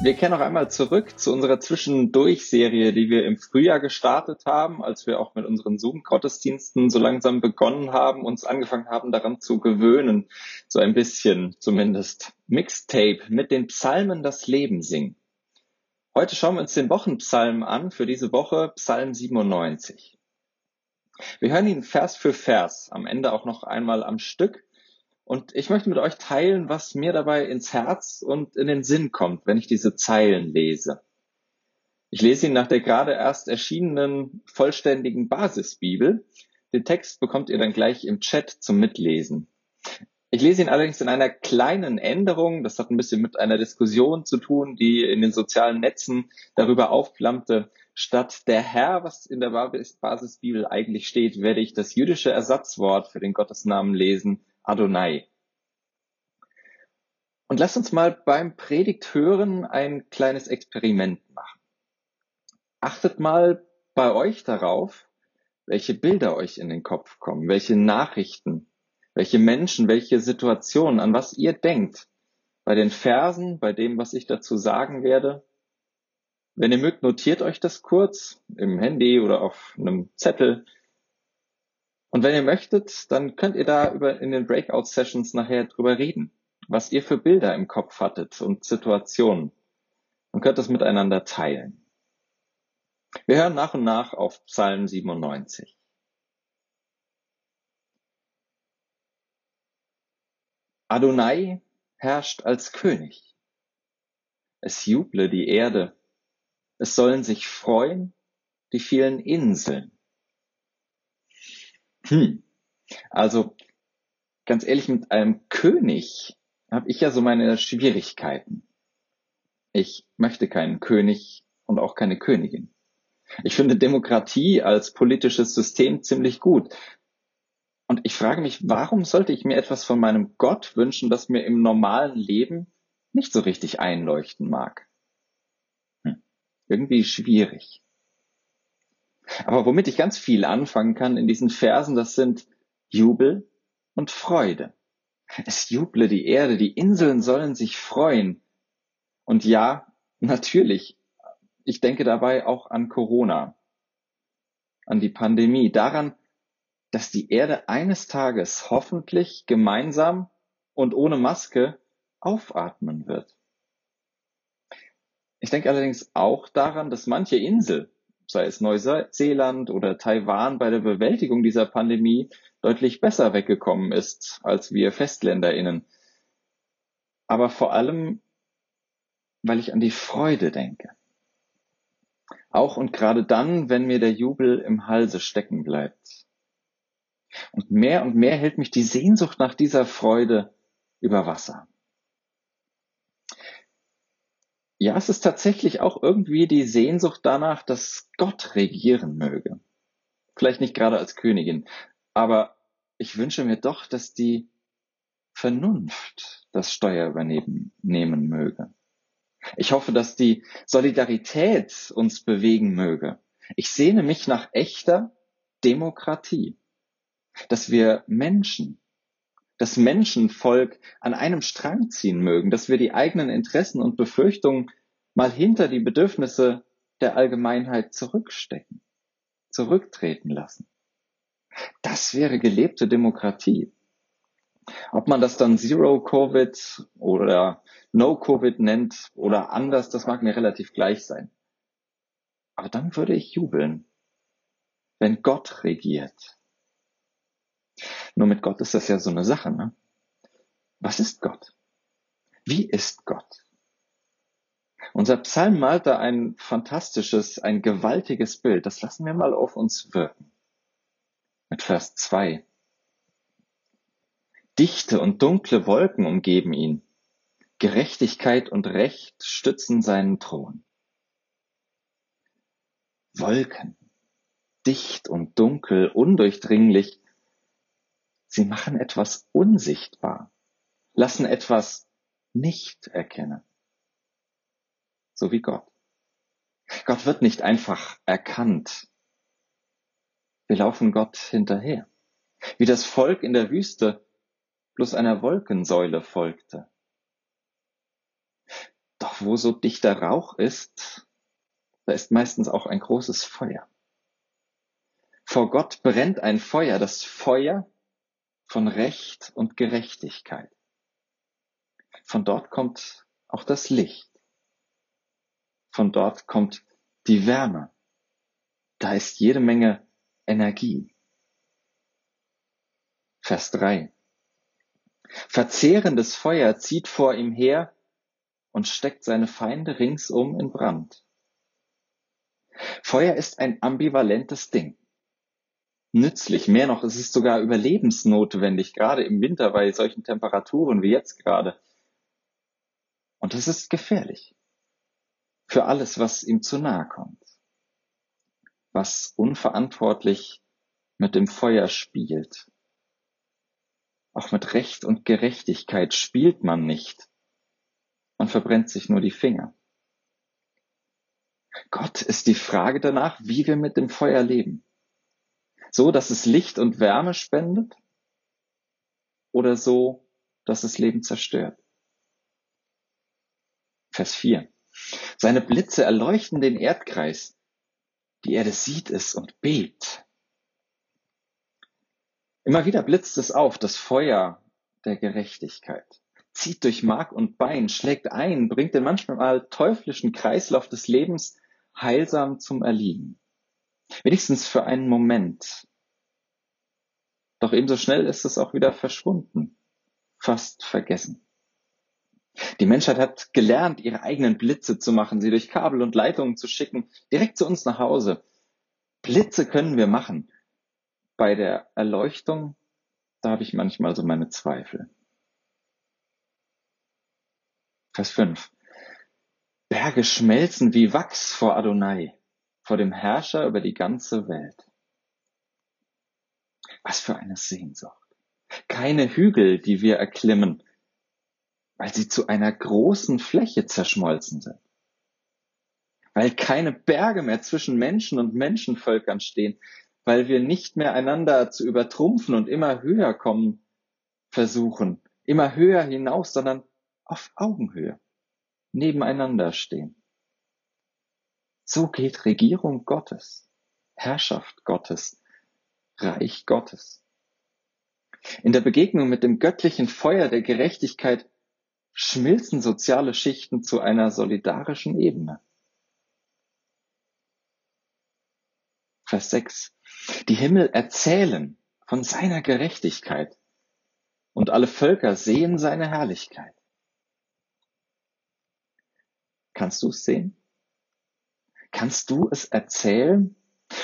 Wir kehren noch einmal zurück zu unserer Zwischendurch-Serie, die wir im Frühjahr gestartet haben, als wir auch mit unseren Zoom-Gottesdiensten so langsam begonnen haben, uns angefangen haben, daran zu gewöhnen, so ein bisschen zumindest Mixtape mit den Psalmen das Leben singen. Heute schauen wir uns den Wochenpsalm an, für diese Woche Psalm 97. Wir hören ihn Vers für Vers, am Ende auch noch einmal am Stück und ich möchte mit euch teilen, was mir dabei ins Herz und in den Sinn kommt, wenn ich diese Zeilen lese. Ich lese ihn nach der gerade erst erschienenen vollständigen Basisbibel. Den Text bekommt ihr dann gleich im Chat zum Mitlesen. Ich lese ihn allerdings in einer kleinen Änderung. Das hat ein bisschen mit einer Diskussion zu tun, die in den sozialen Netzen darüber aufklammte. Statt der Herr, was in der Basisbibel eigentlich steht, werde ich das jüdische Ersatzwort für den Gottesnamen lesen, Adonai. Und lasst uns mal beim Predigt hören ein kleines Experiment machen. Achtet mal bei euch darauf, welche Bilder euch in den Kopf kommen, welche Nachrichten, welche Menschen, welche Situationen, an was ihr denkt. Bei den Versen, bei dem, was ich dazu sagen werde. Wenn ihr mögt, notiert euch das kurz im Handy oder auf einem Zettel und wenn ihr möchtet, dann könnt ihr da über in den Breakout Sessions nachher drüber reden, was ihr für Bilder im Kopf hattet und Situationen und könnt das miteinander teilen. Wir hören nach und nach auf Psalm 97. Adonai herrscht als König. Es juble die Erde. Es sollen sich freuen die vielen Inseln. Hm. Also ganz ehrlich, mit einem König habe ich ja so meine Schwierigkeiten. Ich möchte keinen König und auch keine Königin. Ich finde Demokratie als politisches System ziemlich gut. Und ich frage mich, warum sollte ich mir etwas von meinem Gott wünschen, das mir im normalen Leben nicht so richtig einleuchten mag? Hm. Irgendwie schwierig. Aber womit ich ganz viel anfangen kann in diesen Versen, das sind Jubel und Freude. Es juble die Erde, die Inseln sollen sich freuen. Und ja, natürlich, ich denke dabei auch an Corona, an die Pandemie, daran, dass die Erde eines Tages hoffentlich gemeinsam und ohne Maske aufatmen wird. Ich denke allerdings auch daran, dass manche Insel sei es Neuseeland oder Taiwan, bei der Bewältigung dieser Pandemie deutlich besser weggekommen ist als wir FestländerInnen. Aber vor allem, weil ich an die Freude denke. Auch und gerade dann, wenn mir der Jubel im Halse stecken bleibt. Und mehr und mehr hält mich die Sehnsucht nach dieser Freude über Wasser. Ja, es ist tatsächlich auch irgendwie die Sehnsucht danach, dass Gott regieren möge. Vielleicht nicht gerade als Königin, aber ich wünsche mir doch, dass die Vernunft das Steuer übernehmen nehmen möge. Ich hoffe, dass die Solidarität uns bewegen möge. Ich sehne mich nach echter Demokratie, dass wir Menschen, das Menschenvolk an einem Strang ziehen mögen, dass wir die eigenen Interessen und Befürchtungen mal hinter die Bedürfnisse der Allgemeinheit zurückstecken, zurücktreten lassen. Das wäre gelebte Demokratie. Ob man das dann Zero Covid oder No Covid nennt oder anders, das mag mir relativ gleich sein. Aber dann würde ich jubeln, wenn Gott regiert. Nur mit Gott ist das ja so eine Sache, ne? Was ist Gott? Wie ist Gott? Unser Psalm malt da ein fantastisches, ein gewaltiges Bild. Das lassen wir mal auf uns wirken. Mit Vers 2. Dichte und dunkle Wolken umgeben ihn. Gerechtigkeit und Recht stützen seinen Thron. Wolken, dicht und dunkel, undurchdringlich, sie machen etwas unsichtbar, lassen etwas nicht erkennen. So wie Gott. Gott wird nicht einfach erkannt. Wir laufen Gott hinterher. Wie das Volk in der Wüste bloß einer Wolkensäule folgte. Doch wo so dichter Rauch ist, da ist meistens auch ein großes Feuer. Vor Gott brennt ein Feuer, das Feuer von Recht und Gerechtigkeit. Von dort kommt auch das Licht. Von dort kommt die Wärme. Da ist jede Menge Energie. Vers 3. Verzehrendes Feuer zieht vor ihm her und steckt seine Feinde ringsum in Brand. Feuer ist ein ambivalentes Ding. Nützlich, mehr noch, es ist sogar überlebensnotwendig, gerade im Winter bei solchen Temperaturen wie jetzt gerade. Und es ist gefährlich für alles, was ihm zu nahe kommt, was unverantwortlich mit dem Feuer spielt. Auch mit Recht und Gerechtigkeit spielt man nicht. Man verbrennt sich nur die Finger. Gott ist die Frage danach, wie wir mit dem Feuer leben. So, dass es Licht und Wärme spendet oder so, dass es Leben zerstört. Vers 4. Seine Blitze erleuchten den Erdkreis. Die Erde sieht es und bebt. Immer wieder blitzt es auf, das Feuer der Gerechtigkeit. Zieht durch Mark und Bein, schlägt ein, bringt den manchmal teuflischen Kreislauf des Lebens heilsam zum Erliegen. Wenigstens für einen Moment. Doch ebenso schnell ist es auch wieder verschwunden, fast vergessen. Die Menschheit hat gelernt, ihre eigenen Blitze zu machen, sie durch Kabel und Leitungen zu schicken, direkt zu uns nach Hause. Blitze können wir machen. Bei der Erleuchtung, da habe ich manchmal so meine Zweifel. Vers 5. Berge schmelzen wie Wachs vor Adonai, vor dem Herrscher über die ganze Welt. Was für eine Sehnsucht. Keine Hügel, die wir erklimmen, weil sie zu einer großen Fläche zerschmolzen sind. Weil keine Berge mehr zwischen Menschen und Menschenvölkern stehen, weil wir nicht mehr einander zu übertrumpfen und immer höher kommen versuchen, immer höher hinaus, sondern auf Augenhöhe, nebeneinander stehen. So geht Regierung Gottes, Herrschaft Gottes, Reich Gottes. In der Begegnung mit dem göttlichen Feuer der Gerechtigkeit schmilzen soziale Schichten zu einer solidarischen Ebene. Vers 6. Die Himmel erzählen von seiner Gerechtigkeit und alle Völker sehen seine Herrlichkeit. Kannst du es sehen? Kannst du es erzählen?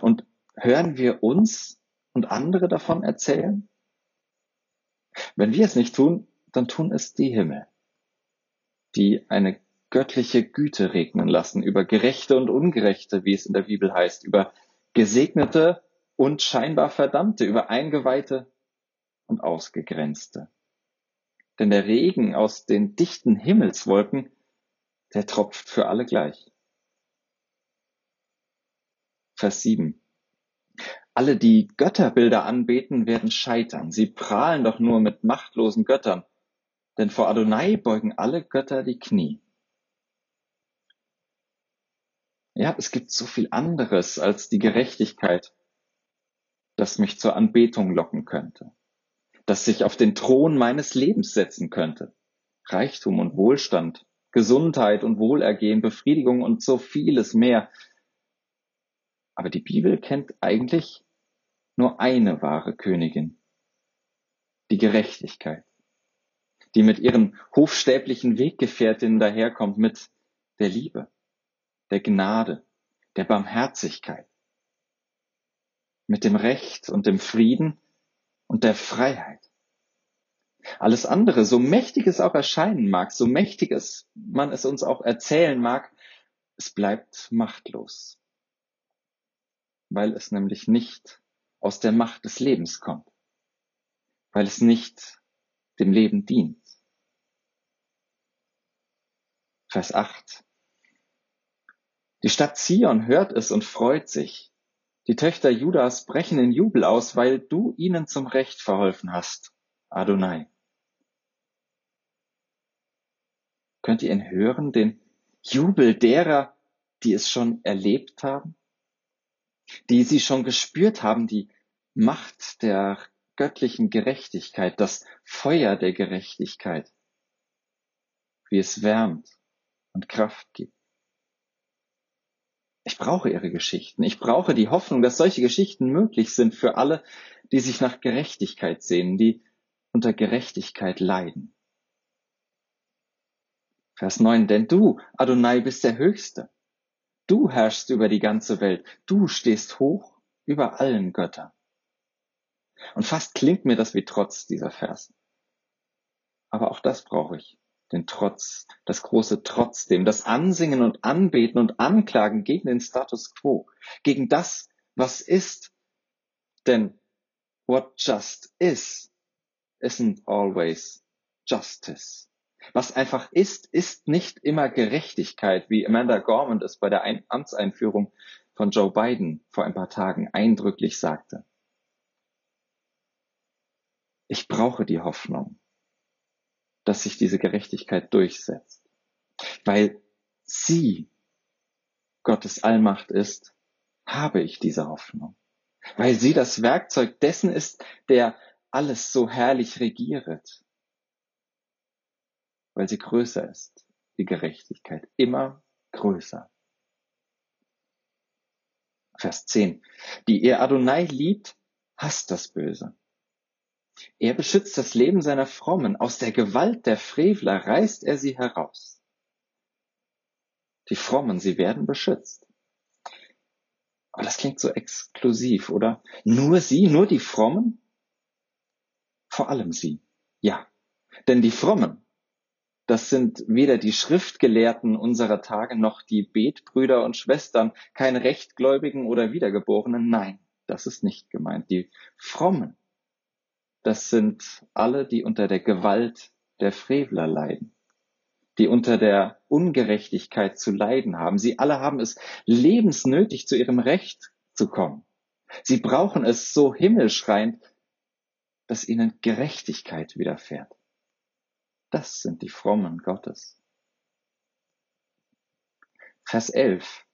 Und hören wir uns und andere davon erzählen? Wenn wir es nicht tun, dann tun es die Himmel die eine göttliche Güte regnen lassen über Gerechte und Ungerechte, wie es in der Bibel heißt, über Gesegnete und scheinbar Verdammte, über Eingeweihte und Ausgegrenzte. Denn der Regen aus den dichten Himmelswolken, der tropft für alle gleich. Vers 7. Alle, die Götterbilder anbeten, werden scheitern. Sie prahlen doch nur mit machtlosen Göttern denn vor Adonai beugen alle Götter die Knie. Ja, es gibt so viel anderes als die Gerechtigkeit, das mich zur Anbetung locken könnte, das sich auf den Thron meines Lebens setzen könnte. Reichtum und Wohlstand, Gesundheit und Wohlergehen, Befriedigung und so vieles mehr. Aber die Bibel kennt eigentlich nur eine wahre Königin, die Gerechtigkeit die mit ihren hofstäblichen Weggefährtinnen daherkommt, mit der Liebe, der Gnade, der Barmherzigkeit, mit dem Recht und dem Frieden und der Freiheit. Alles andere, so mächtig es auch erscheinen mag, so mächtig es man es uns auch erzählen mag, es bleibt machtlos, weil es nämlich nicht aus der Macht des Lebens kommt, weil es nicht dem Leben dient. Vers 8. Die Stadt Zion hört es und freut sich. Die Töchter Judas brechen in Jubel aus, weil du ihnen zum Recht verholfen hast, Adonai. Könnt ihr ihn hören, den Jubel derer, die es schon erlebt haben, die sie schon gespürt haben, die Macht der göttlichen Gerechtigkeit, das Feuer der Gerechtigkeit, wie es wärmt und Kraft gibt. Ich brauche ihre Geschichten. Ich brauche die Hoffnung, dass solche Geschichten möglich sind für alle, die sich nach Gerechtigkeit sehnen, die unter Gerechtigkeit leiden. Vers 9, denn du, Adonai, bist der Höchste. Du herrschst über die ganze Welt. Du stehst hoch über allen Göttern. Und fast klingt mir das wie Trotz, dieser Vers. Aber auch das brauche ich. Den Trotz, das große Trotzdem, das Ansingen und Anbeten und Anklagen gegen den Status quo, gegen das, was ist. Denn what just is isn't always justice. Was einfach ist, ist nicht immer Gerechtigkeit, wie Amanda Gormand es bei der Amtseinführung von Joe Biden vor ein paar Tagen eindrücklich sagte. Ich brauche die Hoffnung, dass sich diese Gerechtigkeit durchsetzt, weil sie Gottes Allmacht ist, habe ich diese Hoffnung, weil sie das Werkzeug dessen ist, der alles so herrlich regiert, weil sie größer ist, die Gerechtigkeit, immer größer. Vers 10. Die ihr Adonai liebt, hasst das Böse. Er beschützt das Leben seiner Frommen. Aus der Gewalt der Frevler reißt er sie heraus. Die Frommen, sie werden beschützt. Aber das klingt so exklusiv, oder? Nur sie, nur die Frommen? Vor allem sie. Ja. Denn die Frommen, das sind weder die Schriftgelehrten unserer Tage noch die Betbrüder und Schwestern, keine Rechtgläubigen oder Wiedergeborenen. Nein, das ist nicht gemeint. Die Frommen, das sind alle, die unter der Gewalt der Frevler leiden, die unter der Ungerechtigkeit zu leiden haben. Sie alle haben es lebensnötig, zu ihrem Recht zu kommen. Sie brauchen es so himmelschreiend, dass ihnen Gerechtigkeit widerfährt. Das sind die Frommen Gottes. Vers 11.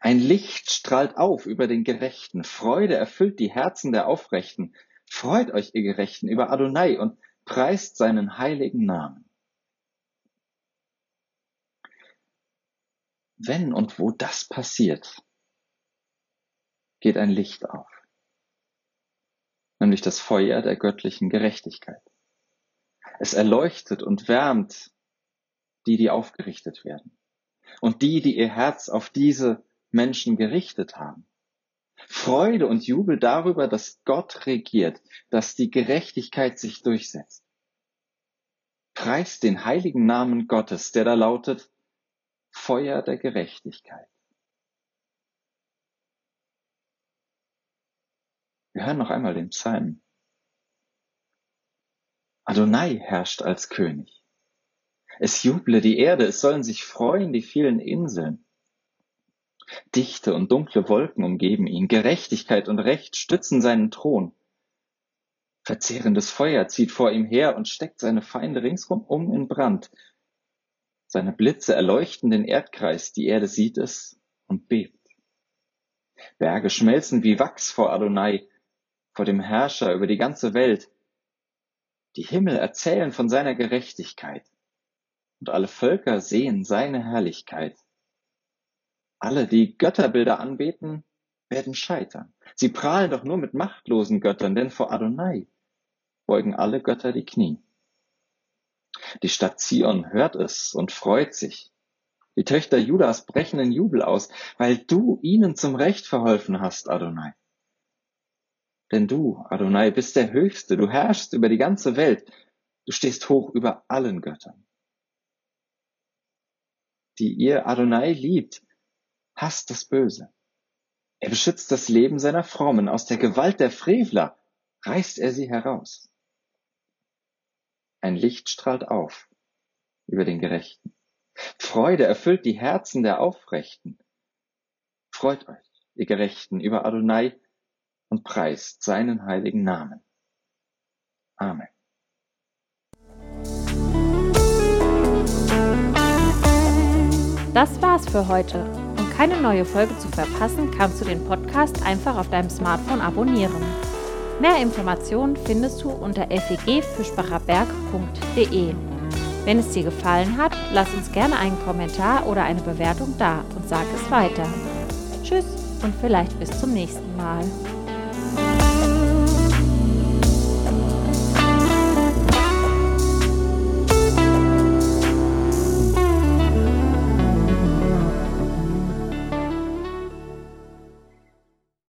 Ein Licht strahlt auf über den Gerechten. Freude erfüllt die Herzen der Aufrechten. Freut euch, ihr Gerechten, über Adonai und preist seinen heiligen Namen. Wenn und wo das passiert, geht ein Licht auf, nämlich das Feuer der göttlichen Gerechtigkeit. Es erleuchtet und wärmt die, die aufgerichtet werden. Und die, die ihr Herz auf diese Menschen gerichtet haben. Freude und Jubel darüber, dass Gott regiert, dass die Gerechtigkeit sich durchsetzt. Preist den heiligen Namen Gottes, der da lautet Feuer der Gerechtigkeit. Wir hören noch einmal den Psalm. Adonai herrscht als König. Es juble die Erde, es sollen sich freuen die vielen Inseln. Dichte und dunkle Wolken umgeben ihn, Gerechtigkeit und Recht stützen seinen Thron. Verzehrendes Feuer zieht vor ihm her und steckt seine Feinde ringsum um in Brand. Seine Blitze erleuchten den Erdkreis, die Erde sieht es und bebt. Berge schmelzen wie Wachs vor Adonai, vor dem Herrscher über die ganze Welt. Die Himmel erzählen von seiner Gerechtigkeit und alle Völker sehen seine Herrlichkeit. Alle, die Götterbilder anbeten, werden scheitern. Sie prahlen doch nur mit machtlosen Göttern, denn vor Adonai beugen alle Götter die Knie. Die Stadt Zion hört es und freut sich. Die Töchter Judas brechen in Jubel aus, weil du ihnen zum Recht verholfen hast, Adonai. Denn du, Adonai, bist der Höchste, du herrschst über die ganze Welt, du stehst hoch über allen Göttern. Die ihr Adonai liebt, hasst das Böse. Er beschützt das Leben seiner Frommen, aus der Gewalt der Frevler reißt er sie heraus. Ein Licht strahlt auf über den Gerechten. Freude erfüllt die Herzen der Aufrechten. Freut euch, ihr Gerechten, über Adonai und preist seinen heiligen Namen. Amen. Das war's für heute. Um keine neue Folge zu verpassen, kannst du den Podcast einfach auf deinem Smartphone abonnieren. Mehr Informationen findest du unter fegfischbacherberg.de. Wenn es dir gefallen hat, lass uns gerne einen Kommentar oder eine Bewertung da und sag es weiter. Tschüss und vielleicht bis zum nächsten Mal.